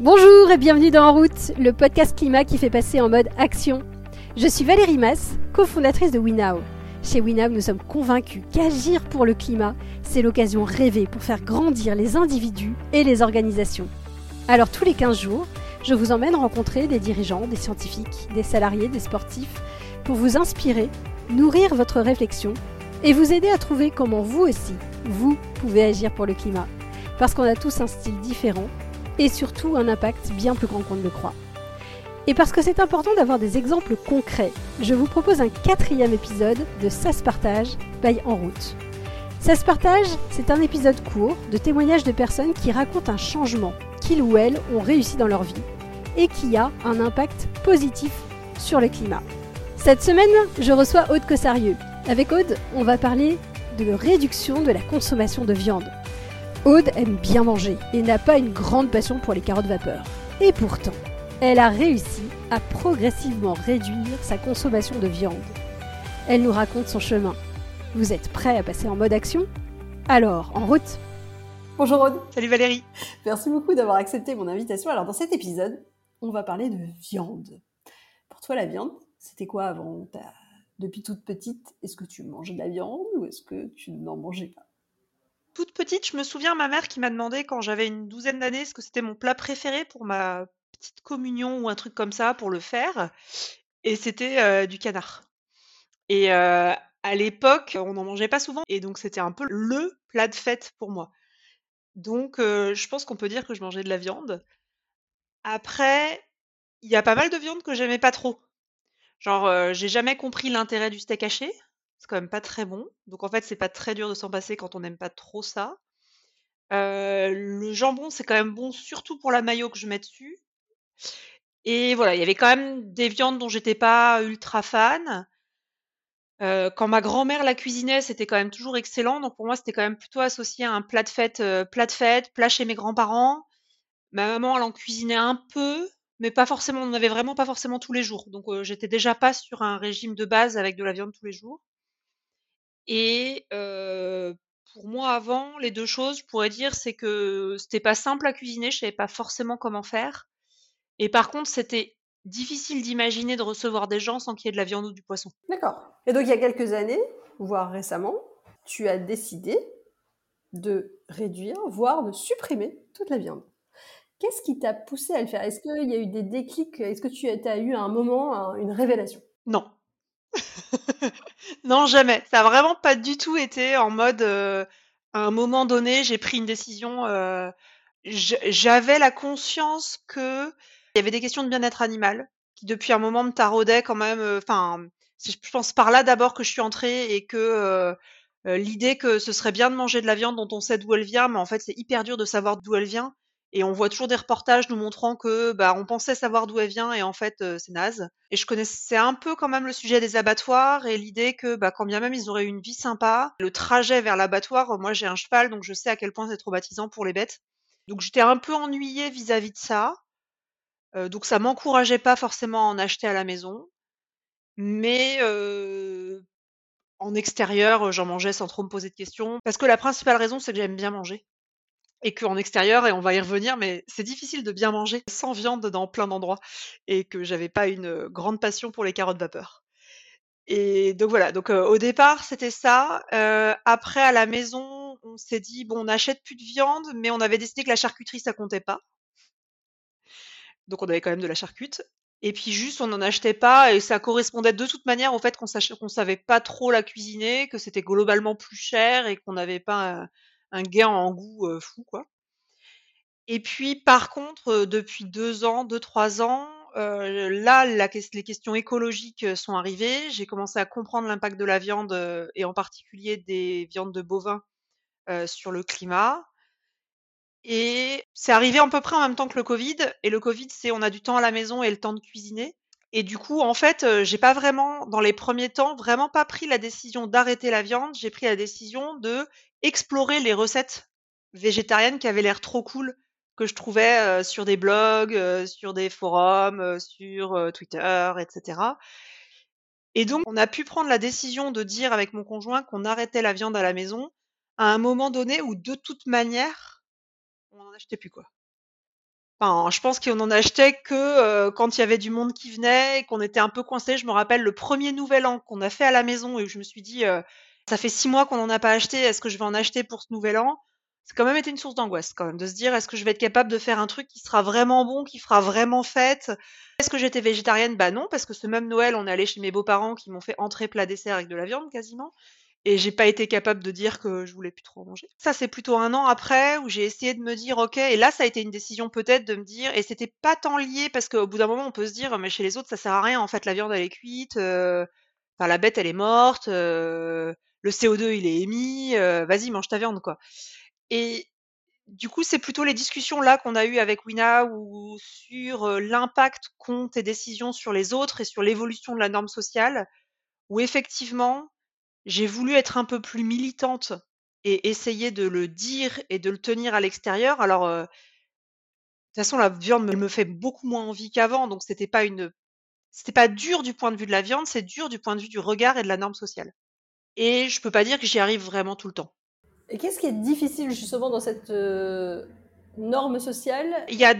Bonjour et bienvenue dans En route, le podcast climat qui fait passer en mode action. Je suis Valérie Mass, cofondatrice de WeNow. Chez WeNow, nous sommes convaincus qu'agir pour le climat, c'est l'occasion rêvée pour faire grandir les individus et les organisations. Alors tous les 15 jours, je vous emmène rencontrer des dirigeants, des scientifiques, des salariés, des sportifs, pour vous inspirer, nourrir votre réflexion et vous aider à trouver comment vous aussi, vous pouvez agir pour le climat. Parce qu'on a tous un style différent et surtout un impact bien plus grand qu'on ne le croit. Et parce que c'est important d'avoir des exemples concrets, je vous propose un quatrième épisode de Ça se partage, by En route. Ça se partage, c'est un épisode court de témoignages de personnes qui racontent un changement qu'ils ou elles ont réussi dans leur vie et qui a un impact positif sur le climat. Cette semaine, je reçois Aude Cossarieux. Avec Aude, on va parler de réduction de la consommation de viande. Aude aime bien manger et n'a pas une grande passion pour les carottes vapeur. Et pourtant, elle a réussi à progressivement réduire sa consommation de viande. Elle nous raconte son chemin. Vous êtes prêts à passer en mode action? Alors, en route Bonjour Aude Salut Valérie Merci beaucoup d'avoir accepté mon invitation. Alors dans cet épisode, on va parler de viande. Pour toi, la viande, c'était quoi avant? Depuis toute petite, est-ce que tu mangeais de la viande ou est-ce que tu n'en mangeais pas? Toute petite, je me souviens ma mère qui m'a demandé quand j'avais une douzaine d'années ce que c'était mon plat préféré pour ma petite communion ou un truc comme ça pour le faire. Et c'était euh, du canard. Et euh, à l'époque, on n'en mangeait pas souvent. Et donc, c'était un peu le plat de fête pour moi. Donc, euh, je pense qu'on peut dire que je mangeais de la viande. Après, il y a pas mal de viande que j'aimais pas trop. Genre, j'ai jamais compris l'intérêt du steak haché. C'est quand même pas très bon. Donc en fait, c'est pas très dur de s'en passer quand on n'aime pas trop ça. le jambon, c'est quand même bon, surtout pour la mayo que je mets dessus. Et voilà, il y avait quand même des viandes dont j'étais pas ultra fan. quand ma grand-mère la cuisinait, c'était quand même toujours excellent. Donc pour moi, c'était quand même plutôt associé à un plat de fête, plat de fête, plat chez mes grands-parents. Ma maman, elle en cuisinait un peu, mais pas forcément. On n'avait vraiment pas forcément tous les jours. Donc j'étais déjà pas sur un régime de base avec de la viande tous les jours. Et pour moi avant, les deux choses, je pourrais dire, c'est que c'était pas simple à cuisiner, je savais pas forcément comment faire. Et par contre, c'était difficile d'imaginer de recevoir des gens sans qu'il y ait de la viande ou du poisson. D'accord. Et donc il y a quelques années, voire récemment, tu as décidé de réduire, voire de supprimer toute la viande. Qu'est-ce qui t'a poussé à le faire? Est-ce qu'il y a eu des déclics? Est-ce que tu as eu un moment, une révélation? Non. Non, jamais. Ça a vraiment pas du tout été en mode, à un moment donné, j'ai pris une décision, j'avais la conscience qu'il y avait des questions de bien-être animal qui depuis un moment me taraudaient quand même, enfin, je pense par là d'abord que je suis entrée et que, l'idée que ce serait bien de manger de la viande dont on sait d'où elle vient, mais en fait, c'est hyper dur de savoir d'où elle vient et on voit toujours des reportages nous montrant que bah on pensait savoir d'où elle vient et en fait c'est naze. Et je connaissais un peu quand même le sujet des abattoirs et l'idée que bah quand bien même ils auraient une vie sympa, le trajet vers l'abattoir, moi j'ai un cheval donc je sais à quel point c'est traumatisant pour les bêtes. Donc j'étais un peu ennuyée vis-à-vis de ça. donc ça m'encourageait pas forcément à en acheter à la maison. Mais en extérieur, j'en mangeais sans trop me poser de questions. Parce que la principale raison, c'est que j'aime bien manger et qu'en extérieur, et on va y revenir, mais c'est difficile de bien manger sans viande dans plein d'endroits, et que j'avais pas une grande passion pour les carottes vapeur. Et donc voilà, donc au départ c'était ça. après à la maison, on s'est dit bon, on n'achète plus de viande, mais on avait décidé que la charcuterie ça comptait pas. Donc on avait quand même de la charcute. Et puis juste on n'en achetait pas et ça correspondait de toute manière au fait qu'on qu'on savait pas trop la cuisiner, que c'était globalement plus cher et qu'on n'avait pas un gain en goût fou, quoi. Et puis, par contre, depuis deux ans, deux, trois ans, là, les questions écologiques sont arrivées. J'ai commencé à comprendre l'impact de la viande et en particulier des viandes de bovins sur le climat. Et c'est arrivé à peu près en même temps que le Covid. Et le Covid, c'est on a du temps à la maison et le temps de cuisiner. Et du coup, en fait, j'ai pas vraiment, dans les premiers temps, vraiment pas pris la décision d'arrêter la viande. J'ai pris la décision de explorer les recettes végétariennes qui avaient l'air trop cool, que je trouvais sur des blogs, sur des forums, sur Twitter, etc. Et donc, on a pu prendre la décision de dire avec mon conjoint qu'on arrêtait la viande à la maison à un moment donné où, de toute manière, on n'en achetait plus quoi. Je pense qu'on en achetait que euh, quand il y avait du monde qui venait et qu'on était un peu coincé. Je me rappelle le premier nouvel an qu'on a fait à la maison et où je me suis dit, euh, ça fait six mois qu'on n'en a pas acheté, est-ce que je vais en acheter pour ce nouvel an? C'est quand même été une source d'angoisse, quand même, de se dire, est-ce que je vais être capable de faire un truc qui sera vraiment bon, qui fera vraiment fête? Est-ce que j'étais végétarienne? Bah non, parce que ce même Noël, on est allé chez mes beaux-parents qui m'ont fait entrer plat dessert avec de la viande quasiment et j'ai pas été capable de dire que je voulais plus trop manger. Ça, c'est plutôt un an après où j'ai essayé de me dire, ok, et là, ça a été une décision peut-être de me dire, et c'était pas tant lié parce qu'au bout d'un moment, on peut se dire, mais chez les autres, ça sert à rien. En fait, la viande, elle est cuite, euh, la bête, elle est morte, euh, le CO2, il est émis, euh, vas-y, mange ta viande, quoi. Et du coup, c'est plutôt les discussions là qu'on a eues avec Wina ou sur l'impact qu'ont tes décisions sur les autres et sur l'évolution de la norme sociale, où effectivement, j'ai voulu être un peu plus militante et essayer de le dire et de le tenir à l'extérieur. Alors, euh, de toute façon, la viande me, me fait beaucoup moins envie qu'avant, donc c'était pas une, c'était pas dur du point de vue de la viande, c'est dur du point de vue du regard et de la norme sociale. Et je peux pas dire que j'y arrive vraiment tout le temps. Et qu'est-ce qui est difficile justement dans cette euh, norme sociale? Il y a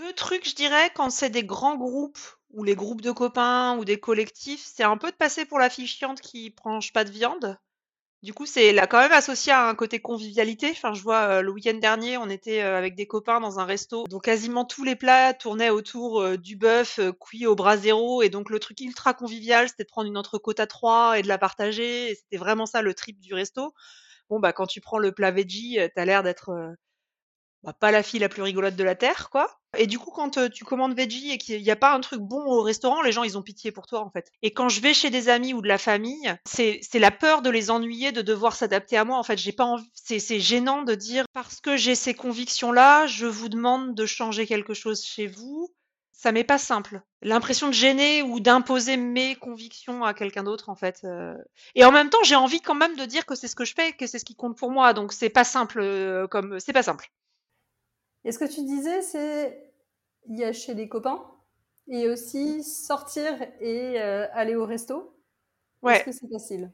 deux trucs, je dirais, quand c'est des grands groupes ou les groupes de copains ou des collectifs, c'est un peu de passer pour la fille chiante qui mange pas de viande. Du coup, c'est là quand même associé à un côté convivialité. Enfin, je vois euh, le week-end dernier, on était euh, avec des copains dans un resto, donc quasiment tous les plats tournaient autour euh, du bœuf cuit au bras zéro, et donc le truc ultra convivial, c'était de prendre une entrecôte à trois et de la partager. C'était vraiment ça le trip du resto. Bon bah quand tu prends le plat veggie, t'as l'air d'être bah, pas la fille la plus rigolote de la terre, quoi. Et du coup, quand tu commandes veggie et qu'il n'y a pas un truc bon au restaurant, les gens, ils ont pitié pour toi, en fait. Et quand je vais chez des amis ou de la famille, c'est la peur de les ennuyer, de devoir s'adapter à moi. En fait, j'ai pas c'est gênant de dire, parce que j'ai ces convictions-là, je vous demande de changer quelque chose chez vous. Ça m'est pas simple. L'impression de gêner ou d'imposer mes convictions à quelqu'un d'autre, en fait. Et en même temps, j'ai envie quand même de dire que c'est ce que je fais, que c'est ce qui compte pour moi. Donc, c'est pas simple, comme, c'est pas simple. Et ce que tu disais, c'est il y a chez les copains et aussi sortir et euh, aller au resto. Ouais. Est-ce que c'est facile?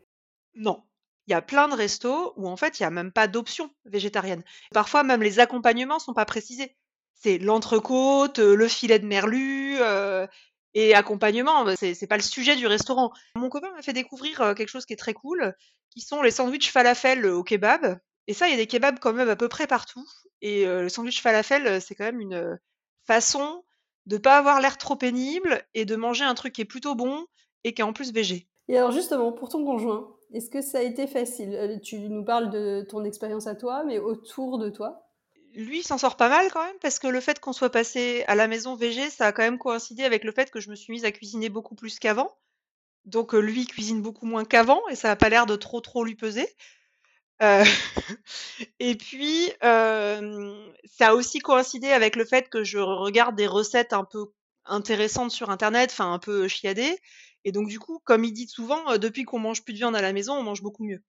Non. Il y a plein de restos où en fait il n'y a même pas d'option végétarienne. Parfois même les accompagnements sont pas précisés. C'est l'entrecôte, euh, le filet de merlu euh, et accompagnement. Bah, c'est pas le sujet du restaurant. Mon copain m'a fait découvrir quelque chose qui est très cool, qui sont les sandwichs falafel au kebab. Et ça, il y a des kebabs quand même à peu près partout. Et le sandwich falafel, c'est quand même une façon de pas avoir l'air trop pénible et de manger un truc qui est plutôt bon et qui est en plus végé. Et alors justement, pour ton conjoint, est-ce que ça a été facile? Tu nous parles de ton expérience à toi, mais autour de toi? Lui, il s'en sort pas mal quand même, parce que le fait qu'on soit passé à la maison végé, ça a quand même coïncidé avec le fait que je me suis mise à cuisiner beaucoup plus qu'avant. Donc lui cuisine beaucoup moins qu'avant et ça n'a pas l'air de trop trop lui peser. Euh, et puis, ça a aussi coïncidé avec le fait que je regarde des recettes un peu intéressantes sur internet, enfin un peu chiadées. Et donc du coup, comme il dit souvent, depuis qu'on mange plus de viande à la maison, on mange beaucoup mieux.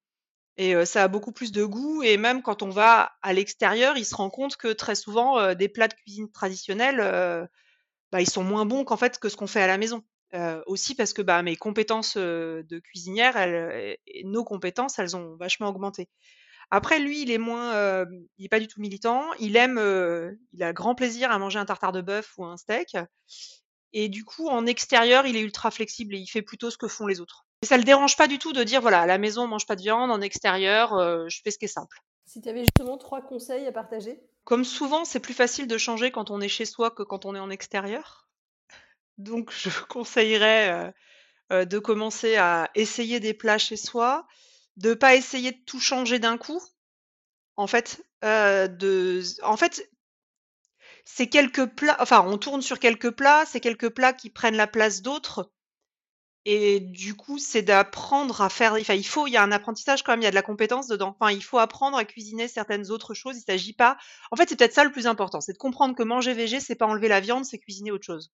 Et ça a beaucoup plus de goût. Et même quand on va à l'extérieur, il se rend compte que très souvent, des plats de cuisine traditionnels, bah, ils sont moins bons qu'en fait que ce qu'on fait à la maison. Euh, aussi parce que bah, mes compétences de cuisinière, elles, et nos compétences, elles ont vachement augmenté. Après, lui, il est moins, il est pas du tout militant. Il aime, il a grand plaisir à manger un tartare de bœuf ou un steak. Et du coup, en extérieur, il est ultra flexible et il fait plutôt ce que font les autres. Et ça le dérange pas du tout de dire voilà, à la maison, on mange pas de viande, en extérieur, je fais ce qui est simple. Si tu avais justement trois conseils à partager? Comme souvent, c'est plus facile de changer quand on est chez soi que quand on est en extérieur. Donc je conseillerais, de commencer à essayer des plats chez soi, de pas essayer de tout changer d'un coup. En fait, fait c'est quelques plats enfin, on tourne sur quelques plats, c'est quelques plats qui prennent la place d'autres et du coup, c'est d'apprendre à faire enfin, il faut il y a un apprentissage quand même, il y a de la compétence dedans. Enfin, il faut apprendre à cuisiner certaines autres choses. Il s'agit pas en fait, c'est peut-être ça le plus important, c'est de comprendre que manger végé, c'est pas enlever la viande, c'est cuisiner autre chose.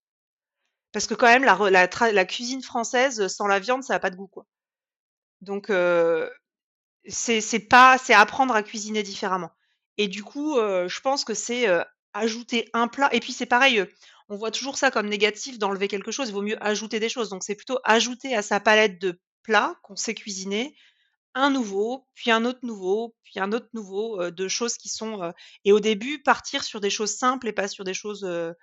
Parce que quand même, la, cuisine française sans la viande, ça n'a pas de goût, quoi. Donc, euh, c'est pas, c'est apprendre à cuisiner différemment. Et du coup, euh, je pense que c'est euh, ajouter un plat. Et puis c'est pareil, on voit toujours ça comme négatif d'enlever quelque chose. Il vaut mieux ajouter des choses. Donc c'est plutôt ajouter à sa palette de plats qu'on sait cuisiner, un nouveau, puis un autre nouveau, puis un autre nouveau, euh, de choses qui sont, euh, et au début, partir sur des choses simples et pas sur des choses, euh,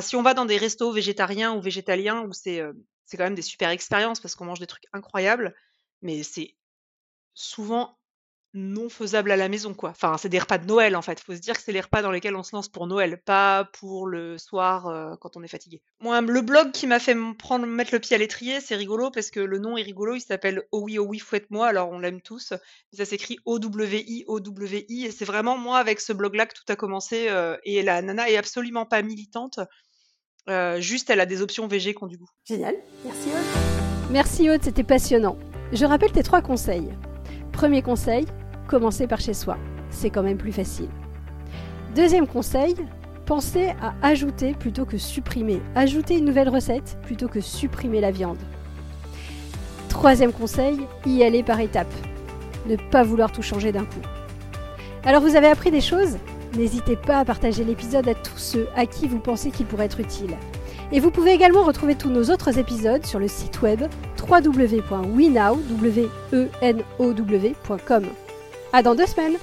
si on va dans des restos végétariens ou végétaliens où c'est, c'est quand même des super expériences parce qu'on mange des trucs incroyables, mais c'est souvent non faisable à la maison, quoi. Enfin, c'est des repas de Noël, en fait. Faut se dire que c'est les repas dans lesquels on se lance pour Noël, pas pour le soir euh, quand on est fatigué. Moi, le blog qui m'a fait prendre mettre le pied à l'étrier, c'est rigolo parce que le nom est rigolo. Il s'appelle Oh oui, oh oui, fouette-moi. Alors, on l'aime tous. Ça s'écrit O-W-I, O-W-I. Et c'est vraiment moi avec ce blog-là que tout a commencé. Euh, et la nana est absolument pas militante. Euh, juste, elle a des options VG qui ont du goût. Génial. Merci Aude. Merci Aude, c'était passionnant. Je rappelle tes trois conseils. Premier conseil, commencer par chez soi. C'est quand même plus facile. Deuxième conseil, pensez à ajouter plutôt que supprimer. Ajouter une nouvelle recette plutôt que supprimer la viande. Troisième conseil, y aller par étapes. Ne pas vouloir tout changer d'un coup. Alors vous avez appris des choses? N'hésitez pas à partager l'épisode à tous ceux à qui vous pensez qu'il pourrait être utile. Et vous pouvez également retrouver tous nos autres épisodes sur le site web www.wenow.com. À dans deux semaines